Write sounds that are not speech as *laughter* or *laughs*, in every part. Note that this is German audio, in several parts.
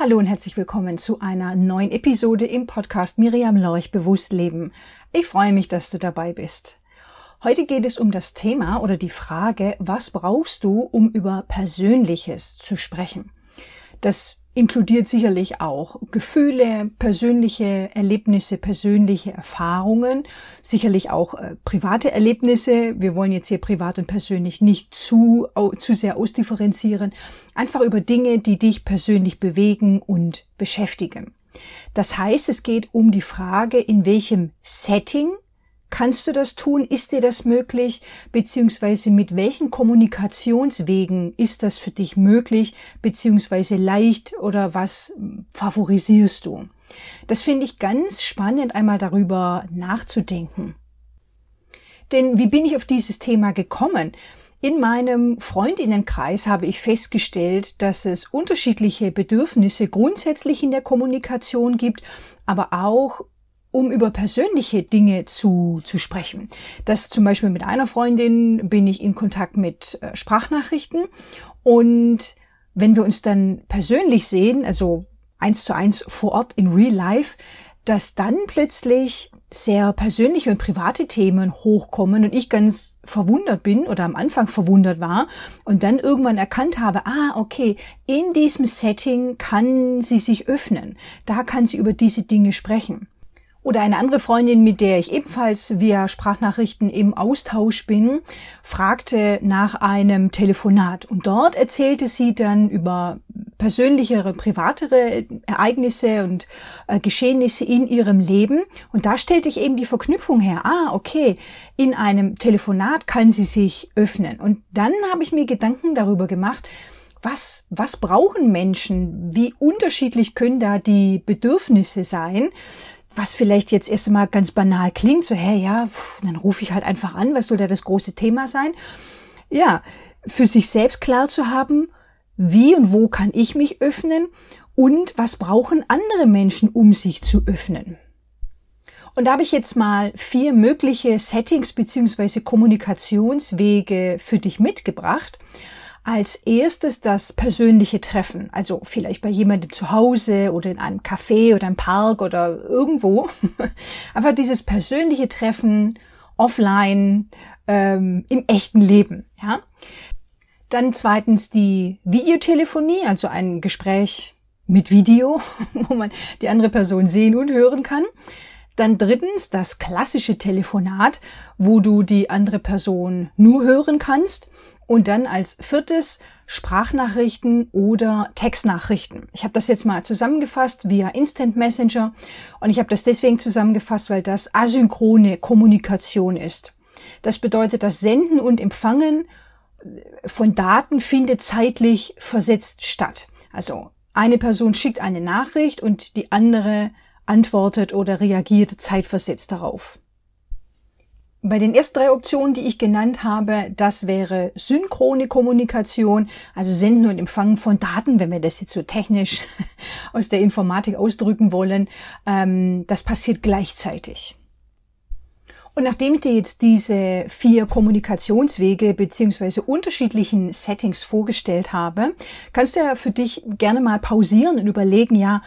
Hallo und herzlich willkommen zu einer neuen Episode im Podcast Miriam Lorch Bewusst Leben. Ich freue mich, dass du dabei bist. Heute geht es um das Thema oder die Frage, was brauchst du, um über Persönliches zu sprechen? Das inkludiert sicherlich auch Gefühle, persönliche Erlebnisse, persönliche Erfahrungen, sicherlich auch äh, private Erlebnisse. Wir wollen jetzt hier privat und persönlich nicht zu, zu sehr ausdifferenzieren. Einfach über Dinge, die dich persönlich bewegen und beschäftigen. Das heißt, es geht um die Frage, in welchem Setting Kannst du das tun? Ist dir das möglich? Beziehungsweise mit welchen Kommunikationswegen ist das für dich möglich? Beziehungsweise leicht oder was favorisierst du? Das finde ich ganz spannend, einmal darüber nachzudenken. Denn wie bin ich auf dieses Thema gekommen? In meinem Freundinnenkreis habe ich festgestellt, dass es unterschiedliche Bedürfnisse grundsätzlich in der Kommunikation gibt, aber auch um über persönliche Dinge zu, zu sprechen. Das zum Beispiel mit einer Freundin bin ich in Kontakt mit äh, Sprachnachrichten und wenn wir uns dann persönlich sehen, also eins zu eins vor Ort in Real Life, dass dann plötzlich sehr persönliche und private Themen hochkommen und ich ganz verwundert bin oder am Anfang verwundert war und dann irgendwann erkannt habe, ah, okay, in diesem Setting kann sie sich öffnen, da kann sie über diese Dinge sprechen. Oder eine andere Freundin, mit der ich ebenfalls via Sprachnachrichten im Austausch bin, fragte nach einem Telefonat. Und dort erzählte sie dann über persönlichere, privatere Ereignisse und äh, Geschehnisse in ihrem Leben. Und da stellte ich eben die Verknüpfung her. Ah, okay, in einem Telefonat kann sie sich öffnen. Und dann habe ich mir Gedanken darüber gemacht, was, was brauchen Menschen? Wie unterschiedlich können da die Bedürfnisse sein? Was vielleicht jetzt erst mal ganz banal klingt, so, hä, ja, pff, dann rufe ich halt einfach an, was soll da das große Thema sein? Ja, für sich selbst klar zu haben, wie und wo kann ich mich öffnen und was brauchen andere Menschen, um sich zu öffnen. Und da habe ich jetzt mal vier mögliche Settings beziehungsweise Kommunikationswege für dich mitgebracht als erstes das persönliche Treffen. Also vielleicht bei jemandem zu Hause oder in einem Café oder im Park oder irgendwo. *laughs* Einfach dieses persönliche Treffen offline ähm, im echten Leben. Ja. Dann zweitens die Videotelefonie, also ein Gespräch mit Video, *laughs* wo man die andere Person sehen und hören kann. Dann drittens das klassische Telefonat, wo du die andere Person nur hören kannst. Und dann als viertes Sprachnachrichten oder Textnachrichten. Ich habe das jetzt mal zusammengefasst via Instant Messenger und ich habe das deswegen zusammengefasst, weil das asynchrone Kommunikation ist. Das bedeutet, das Senden und Empfangen von Daten findet zeitlich versetzt statt. Also eine Person schickt eine Nachricht und die andere antwortet oder reagiert zeitversetzt darauf. Bei den ersten drei Optionen, die ich genannt habe, das wäre synchrone Kommunikation, also Senden und Empfangen von Daten, wenn wir das jetzt so technisch *laughs* aus der Informatik ausdrücken wollen. Ähm, das passiert gleichzeitig. Und nachdem ich dir jetzt diese vier Kommunikationswege beziehungsweise unterschiedlichen Settings vorgestellt habe, kannst du ja für dich gerne mal pausieren und überlegen, ja,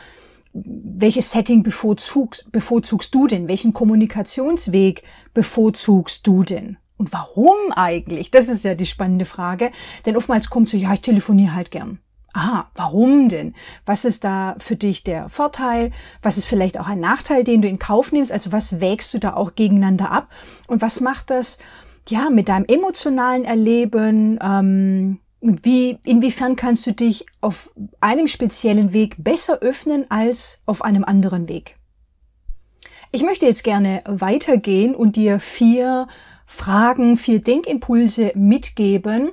welches Setting bevorzugst, bevorzugst du denn? Welchen Kommunikationsweg bevorzugst du denn? Und warum eigentlich? Das ist ja die spannende Frage. Denn oftmals kommt so, ja, ich telefoniere halt gern. Aha, warum denn? Was ist da für dich der Vorteil? Was ist vielleicht auch ein Nachteil, den du in Kauf nimmst? Also was wägst du da auch gegeneinander ab? Und was macht das, ja, mit deinem emotionalen Erleben? Ähm, wie, inwiefern kannst du dich auf einem speziellen Weg besser öffnen als auf einem anderen Weg? Ich möchte jetzt gerne weitergehen und dir vier Fragen, vier Denkimpulse mitgeben,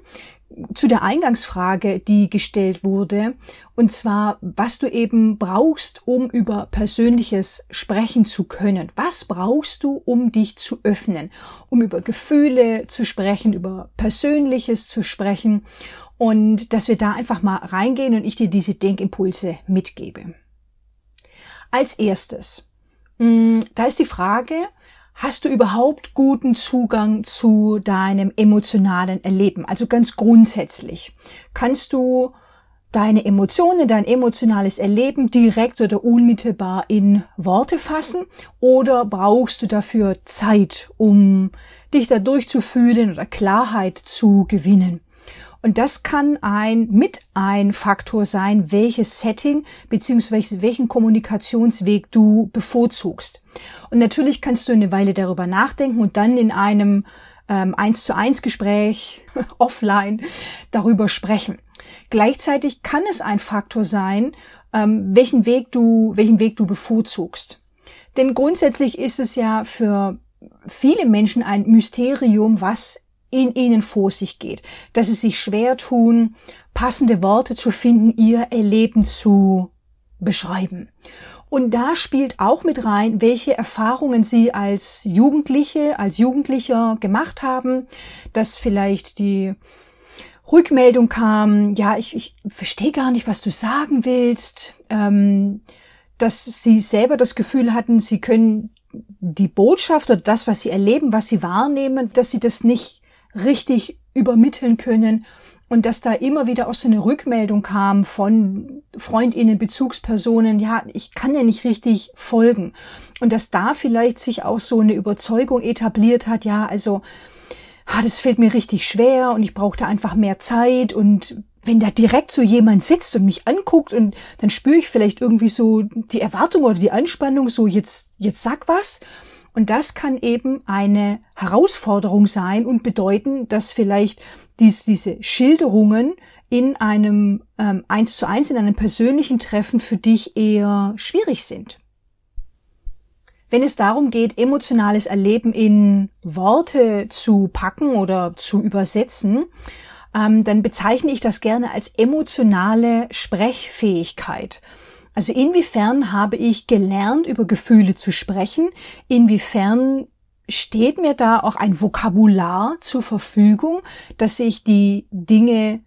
zu der Eingangsfrage, die gestellt wurde, und zwar, was du eben brauchst, um über Persönliches sprechen zu können. Was brauchst du, um dich zu öffnen, um über Gefühle zu sprechen, über Persönliches zu sprechen und dass wir da einfach mal reingehen und ich dir diese Denkimpulse mitgebe. Als erstes, mm, da ist die Frage, Hast du überhaupt guten Zugang zu deinem emotionalen Erleben? Also ganz grundsätzlich. Kannst du deine Emotionen, dein emotionales Erleben direkt oder unmittelbar in Worte fassen oder brauchst du dafür Zeit, um dich da durchzufühlen oder Klarheit zu gewinnen? Und das kann ein mit ein Faktor sein, welches Setting beziehungsweise welchen Kommunikationsweg du bevorzugst. Und natürlich kannst du eine Weile darüber nachdenken und dann in einem ähm, eins zu eins Gespräch *laughs* offline darüber sprechen. Gleichzeitig kann es ein Faktor sein, ähm, welchen Weg du, welchen Weg du bevorzugst. Denn grundsätzlich ist es ja für viele Menschen ein Mysterium, was in ihnen vor sich geht, dass sie sich schwer tun, passende Worte zu finden, ihr Erleben zu beschreiben. Und da spielt auch mit rein, welche Erfahrungen sie als Jugendliche, als Jugendlicher gemacht haben, dass vielleicht die Rückmeldung kam, ja, ich, ich verstehe gar nicht, was du sagen willst, ähm, dass sie selber das Gefühl hatten, sie können die Botschaft oder das, was sie erleben, was sie wahrnehmen, dass sie das nicht richtig übermitteln können und dass da immer wieder auch so eine Rückmeldung kam von Freundinnen, Bezugspersonen, ja, ich kann ja nicht richtig folgen. Und dass da vielleicht sich auch so eine Überzeugung etabliert hat, ja, also ah, das fällt mir richtig schwer und ich brauchte einfach mehr Zeit und wenn da direkt so jemand sitzt und mich anguckt und dann spüre ich vielleicht irgendwie so die Erwartung oder die Anspannung, so jetzt, jetzt sag was. Und das kann eben eine Herausforderung sein und bedeuten, dass vielleicht dies, diese Schilderungen in einem ähm, eins zu eins, in einem persönlichen Treffen für dich eher schwierig sind. Wenn es darum geht, emotionales Erleben in Worte zu packen oder zu übersetzen, ähm, dann bezeichne ich das gerne als emotionale Sprechfähigkeit. Also inwiefern habe ich gelernt, über Gefühle zu sprechen? Inwiefern steht mir da auch ein Vokabular zur Verfügung, dass ich die Dinge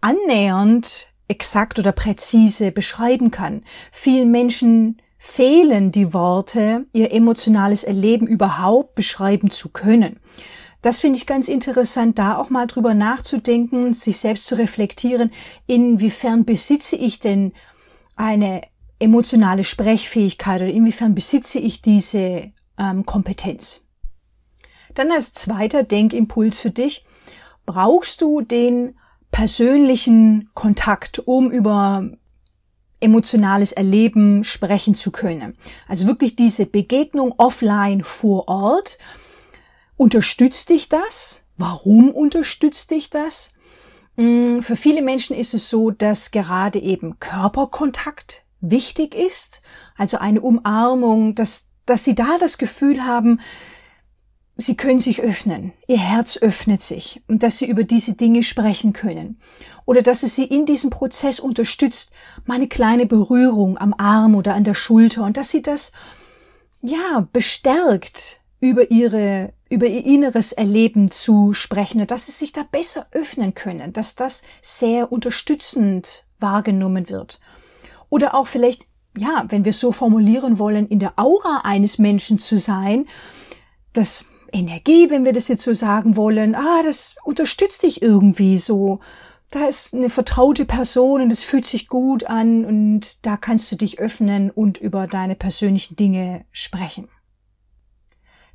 annähernd exakt oder präzise beschreiben kann? Vielen Menschen fehlen die Worte, ihr emotionales Erleben überhaupt beschreiben zu können. Das finde ich ganz interessant, da auch mal drüber nachzudenken, sich selbst zu reflektieren, inwiefern besitze ich denn eine emotionale Sprechfähigkeit oder inwiefern besitze ich diese ähm, Kompetenz. Dann als zweiter Denkimpuls für dich, brauchst du den persönlichen Kontakt, um über emotionales Erleben sprechen zu können. Also wirklich diese Begegnung offline vor Ort. Unterstützt dich das? Warum unterstützt dich das? Mm, für viele Menschen ist es so, dass gerade eben Körperkontakt wichtig ist, also eine Umarmung, dass, dass sie da das Gefühl haben, sie können sich öffnen, ihr Herz öffnet sich und dass sie über diese Dinge sprechen können. Oder dass es sie in diesem Prozess unterstützt, mal eine kleine Berührung am Arm oder an der Schulter und dass sie das, ja, bestärkt über ihre, über ihr inneres Erleben zu sprechen und dass sie sich da besser öffnen können, dass das sehr unterstützend wahrgenommen wird. Oder auch vielleicht, ja, wenn wir so formulieren wollen, in der Aura eines Menschen zu sein, dass Energie, wenn wir das jetzt so sagen wollen, ah, das unterstützt dich irgendwie so. Da ist eine vertraute Person und es fühlt sich gut an und da kannst du dich öffnen und über deine persönlichen Dinge sprechen.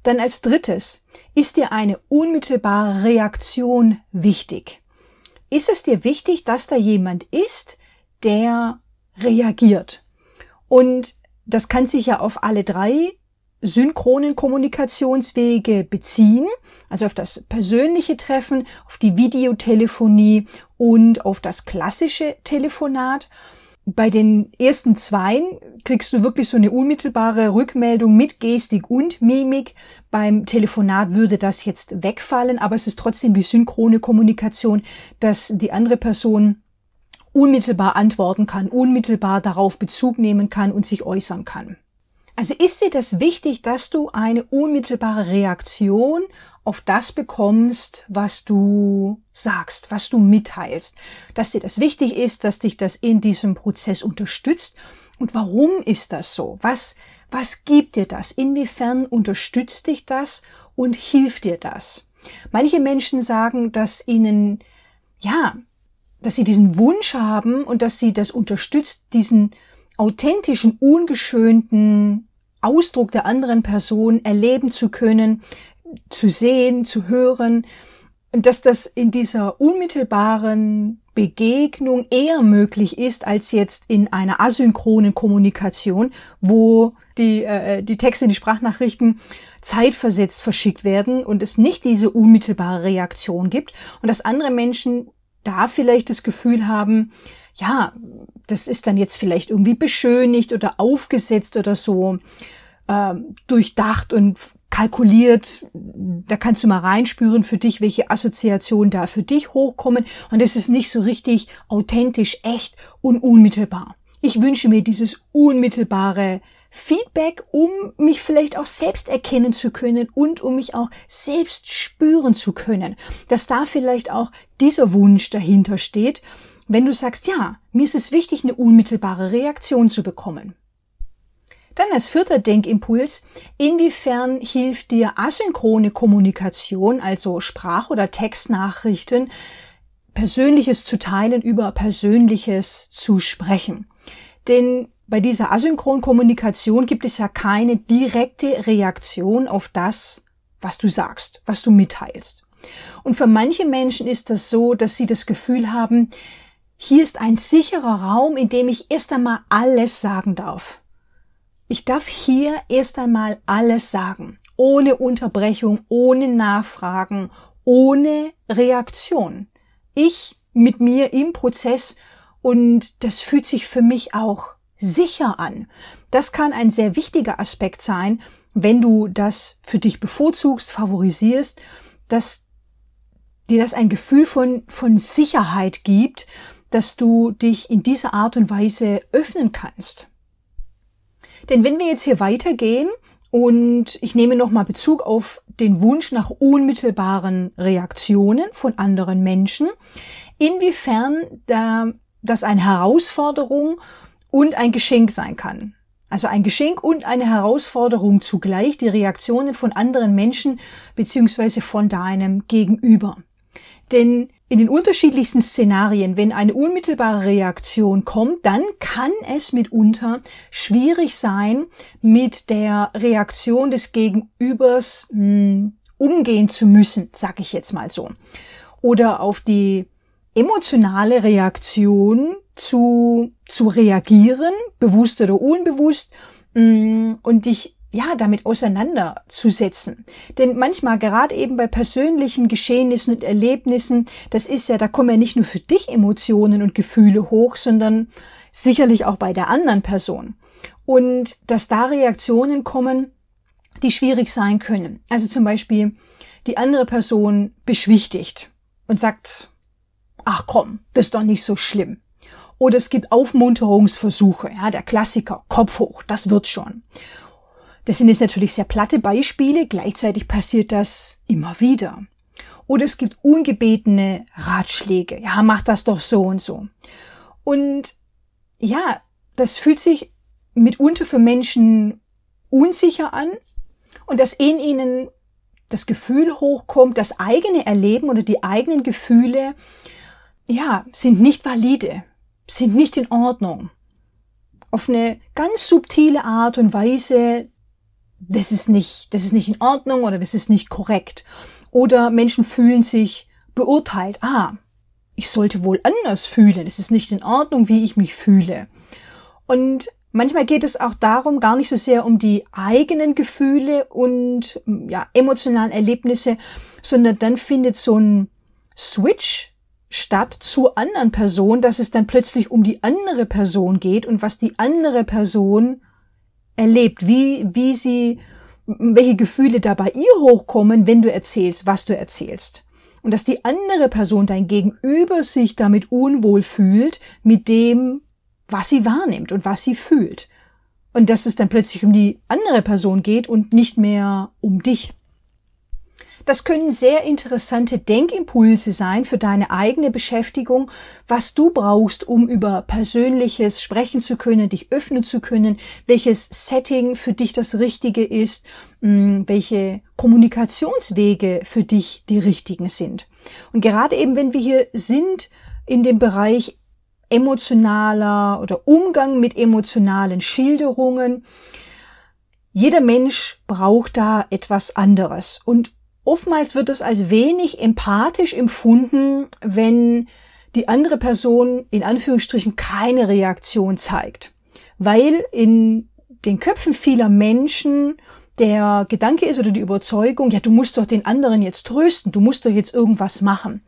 Dann als drittes, ist dir eine unmittelbare Reaktion wichtig? Ist es dir wichtig, dass da jemand ist, der reagiert? Und das kann sich ja auf alle drei synchronen Kommunikationswege beziehen, also auf das persönliche Treffen, auf die Videotelefonie und auf das klassische Telefonat. Bei den ersten zweien kriegst du wirklich so eine unmittelbare Rückmeldung mit Gestik und Mimik. Beim Telefonat würde das jetzt wegfallen, aber es ist trotzdem die synchrone Kommunikation, dass die andere Person unmittelbar antworten kann, unmittelbar darauf Bezug nehmen kann und sich äußern kann. Also ist dir das wichtig, dass du eine unmittelbare Reaktion auf das bekommst, was du sagst, was du mitteilst, dass dir das wichtig ist, dass dich das in diesem Prozess unterstützt. Und warum ist das so? Was, was gibt dir das? Inwiefern unterstützt dich das und hilft dir das? Manche Menschen sagen, dass ihnen, ja, dass sie diesen Wunsch haben und dass sie das unterstützt, diesen authentischen, ungeschönten Ausdruck der anderen Person erleben zu können, zu sehen, zu hören, dass das in dieser unmittelbaren Begegnung eher möglich ist als jetzt in einer asynchronen Kommunikation, wo die, äh, die Texte, die Sprachnachrichten zeitversetzt verschickt werden und es nicht diese unmittelbare Reaktion gibt und dass andere Menschen da vielleicht das Gefühl haben, ja, das ist dann jetzt vielleicht irgendwie beschönigt oder aufgesetzt oder so äh, durchdacht und kalkuliert. Da kannst du mal reinspüren für dich, welche Assoziationen da für dich hochkommen. Und es ist nicht so richtig authentisch, echt und unmittelbar. Ich wünsche mir dieses unmittelbare Feedback, um mich vielleicht auch selbst erkennen zu können und um mich auch selbst spüren zu können, dass da vielleicht auch dieser Wunsch dahinter steht, wenn du sagst, ja, mir ist es wichtig, eine unmittelbare Reaktion zu bekommen. Dann als vierter Denkimpuls, inwiefern hilft dir asynchrone Kommunikation, also Sprach- oder Textnachrichten, Persönliches zu teilen, über Persönliches zu sprechen. Denn bei dieser asynchronen Kommunikation gibt es ja keine direkte Reaktion auf das, was du sagst, was du mitteilst. Und für manche Menschen ist das so, dass sie das Gefühl haben, hier ist ein sicherer Raum, in dem ich erst einmal alles sagen darf. Ich darf hier erst einmal alles sagen, ohne Unterbrechung, ohne Nachfragen, ohne Reaktion. Ich mit mir im Prozess und das fühlt sich für mich auch sicher an. Das kann ein sehr wichtiger Aspekt sein, wenn du das für dich bevorzugst, favorisierst, dass dir das ein Gefühl von, von Sicherheit gibt, dass du dich in dieser Art und Weise öffnen kannst. Denn wenn wir jetzt hier weitergehen und ich nehme nochmal Bezug auf den Wunsch nach unmittelbaren Reaktionen von anderen Menschen, inwiefern da das eine Herausforderung und ein Geschenk sein kann. Also ein Geschenk und eine Herausforderung zugleich, die Reaktionen von anderen Menschen beziehungsweise von deinem Gegenüber. Denn in den unterschiedlichsten Szenarien, wenn eine unmittelbare Reaktion kommt, dann kann es mitunter schwierig sein, mit der Reaktion des Gegenübers mh, hm, umgehen zu müssen, sag ich jetzt mal so. Oder auf die emotionale Reaktion zu, zu reagieren, bewusst oder unbewusst, mm, und dich ja, damit auseinanderzusetzen. Denn manchmal, gerade eben bei persönlichen Geschehnissen und Erlebnissen, das ist ja, da kommen ja nicht nur für dich Emotionen und Gefühle hoch, sondern sicherlich auch bei der anderen Person. Und dass da Reaktionen kommen, die schwierig sein können. Also zum Beispiel, die andere Person beschwichtigt und sagt, ach komm, das ist doch nicht so schlimm. Oder es gibt Aufmunterungsversuche, ja, der Klassiker, Kopf hoch, das wird schon. Das sind jetzt natürlich sehr platte Beispiele, gleichzeitig passiert das immer wieder. Oder es gibt ungebetene Ratschläge, ja, mach das doch so und so. Und ja, das fühlt sich mitunter für Menschen unsicher an und dass in ihnen das Gefühl hochkommt, das eigene Erleben oder die eigenen Gefühle ja, sind nicht valide, sind nicht in Ordnung. Auf eine ganz subtile Art und Weise, das ist nicht, das ist nicht in Ordnung oder das ist nicht korrekt. Oder Menschen fühlen sich beurteilt. Ah, ich sollte wohl anders fühlen. Es ist nicht in Ordnung, wie ich mich fühle. Und manchmal geht es auch darum, gar nicht so sehr um die eigenen Gefühle und ja, emotionalen Erlebnisse, sondern dann findet so ein Switch statt zur anderen Person, dass es dann plötzlich um die andere Person geht und was die andere Person erlebt, wie, wie sie, welche Gefühle da bei ihr hochkommen, wenn du erzählst, was du erzählst. Und dass die andere Person, dein Gegenüber, sich damit unwohl fühlt mit dem, was sie wahrnimmt und was sie fühlt. Und dass es dann plötzlich um die andere Person geht und nicht mehr um dich. Das können sehr interessante Denkimpulse sein für deine eigene Beschäftigung, was du brauchst, um über Persönliches sprechen zu können, dich öffnen zu können, welches Setting für dich das Richtige ist, mm, welche Kommunikationswege für dich die richtigen sind. Und gerade eben, wenn wir hier sind, in dem Bereich emotionaler oder Umgang mit emotionalen Schilderungen. Jeder Mensch braucht da etwas anderes und oftmals wird es als wenig empathisch empfunden, wenn die andere Person in Anführungsstrichen keine Reaktion zeigt, weil in den Köpfen vieler Menschen der Gedanke ist oder die Überzeugung, ja, du musst doch den anderen jetzt trösten, du musst doch jetzt irgendwas machen.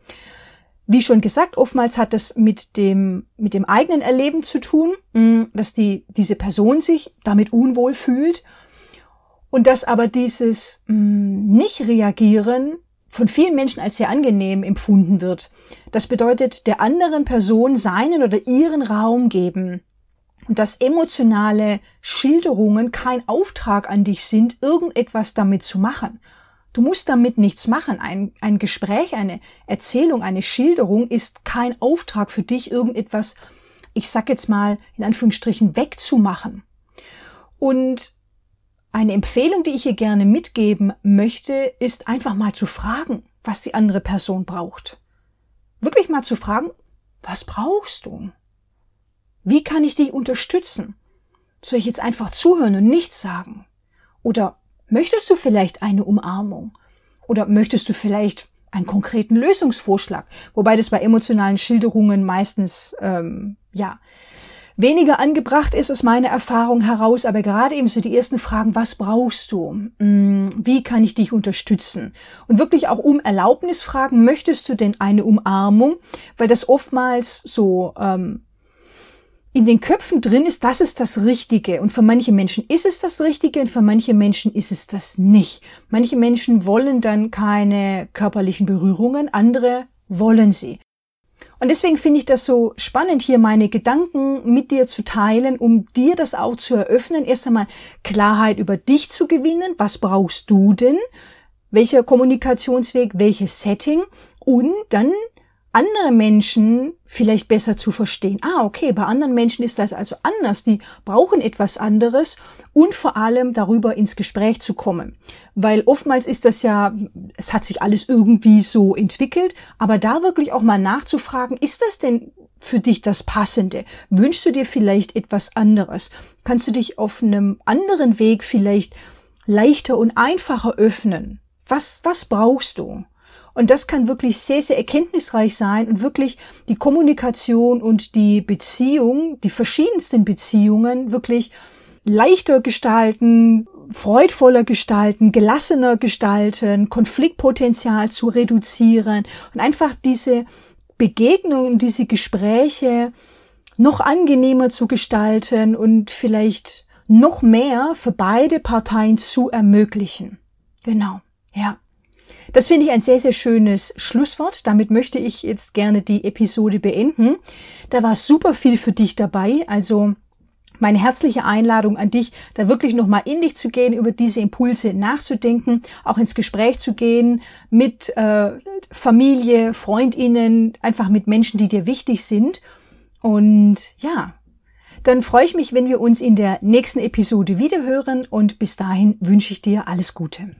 Wie schon gesagt, oftmals hat das mit dem, mit dem eigenen Erleben zu tun, dass die, diese Person sich damit unwohl fühlt und dass aber dieses mm, Nicht-Reagieren von vielen Menschen als sehr angenehm empfunden wird. Das bedeutet, der anderen Person seinen oder ihren Raum geben und dass emotionale Schilderungen kein Auftrag an dich sind, irgendetwas damit zu machen. Du musst damit nichts machen. Ein, ein Gespräch, eine Erzählung, eine Schilderung ist kein Auftrag für dich, irgendetwas, ich sag jetzt mal, in Anführungsstrichen wegzumachen. Und eine Empfehlung, die ich hier gerne mitgeben möchte, ist einfach mal zu fragen, was die andere Person braucht. Wirklich mal zu fragen, was brauchst du? Wie kann ich dich unterstützen? Soll ich jetzt einfach zuhören und nichts sagen? Oder möchtest du vielleicht eine Umarmung? Oder möchtest du vielleicht einen konkreten Lösungsvorschlag? Wobei das bei emotionalen Schilderungen meistens ähm, ja weniger angebracht ist aus meiner Erfahrung heraus, aber gerade eben so die ersten Fragen, was brauchst du? Mm, wie kann ich dich unterstützen? Und wirklich auch um Erlaubnis fragen, möchtest du denn eine Umarmung? Weil das oftmals so ähm, in den Köpfen drin ist, das ist das Richtige. Und für manche Menschen ist es das Richtige und für manche Menschen ist es das nicht. Manche Menschen wollen dann keine körperlichen Berührungen, andere wollen sie. Und deswegen finde ich das so spannend, hier meine Gedanken mit dir zu teilen, um dir das auch zu eröffnen. Erst einmal Klarheit über dich zu gewinnen. Was brauchst du denn? Welcher Kommunikationsweg? Welches Setting? Und dann andere Menschen vielleicht besser zu verstehen. Ah, okay, bei anderen Menschen ist das also anders. Die brauchen etwas anderes und vor allem darüber ins Gespräch zu kommen. Weil oftmals ist das ja, es hat sich alles irgendwie so entwickelt, aber da wirklich auch mal nachzufragen, ist das denn für dich das Passende? Wünschst du dir vielleicht etwas anderes? Kannst du dich auf einem anderen Weg vielleicht leichter und einfacher öffnen? Was, was brauchst du? Und das kann wirklich sehr, sehr erkenntnisreich sein und wirklich die Kommunikation und die Beziehung, die verschiedensten Beziehungen wirklich leichter gestalten, freudvoller gestalten, gelassener gestalten, Konfliktpotenzial zu reduzieren und einfach diese Begegnungen, diese Gespräche noch angenehmer zu gestalten und vielleicht noch mehr für beide Parteien zu ermöglichen. Genau, ja. Das finde ich ein sehr, sehr schönes Schlusswort. Damit möchte ich jetzt gerne die Episode beenden. Da war super viel für dich dabei. Also meine herzliche Einladung an dich, da wirklich nochmal in dich zu gehen, über diese Impulse nachzudenken, auch ins Gespräch zu gehen mit äh, Familie, Freundinnen, einfach mit Menschen, die dir wichtig sind. Und ja, dann freue ich mich, wenn wir uns in der nächsten Episode wiederhören und bis dahin wünsche ich dir alles Gute.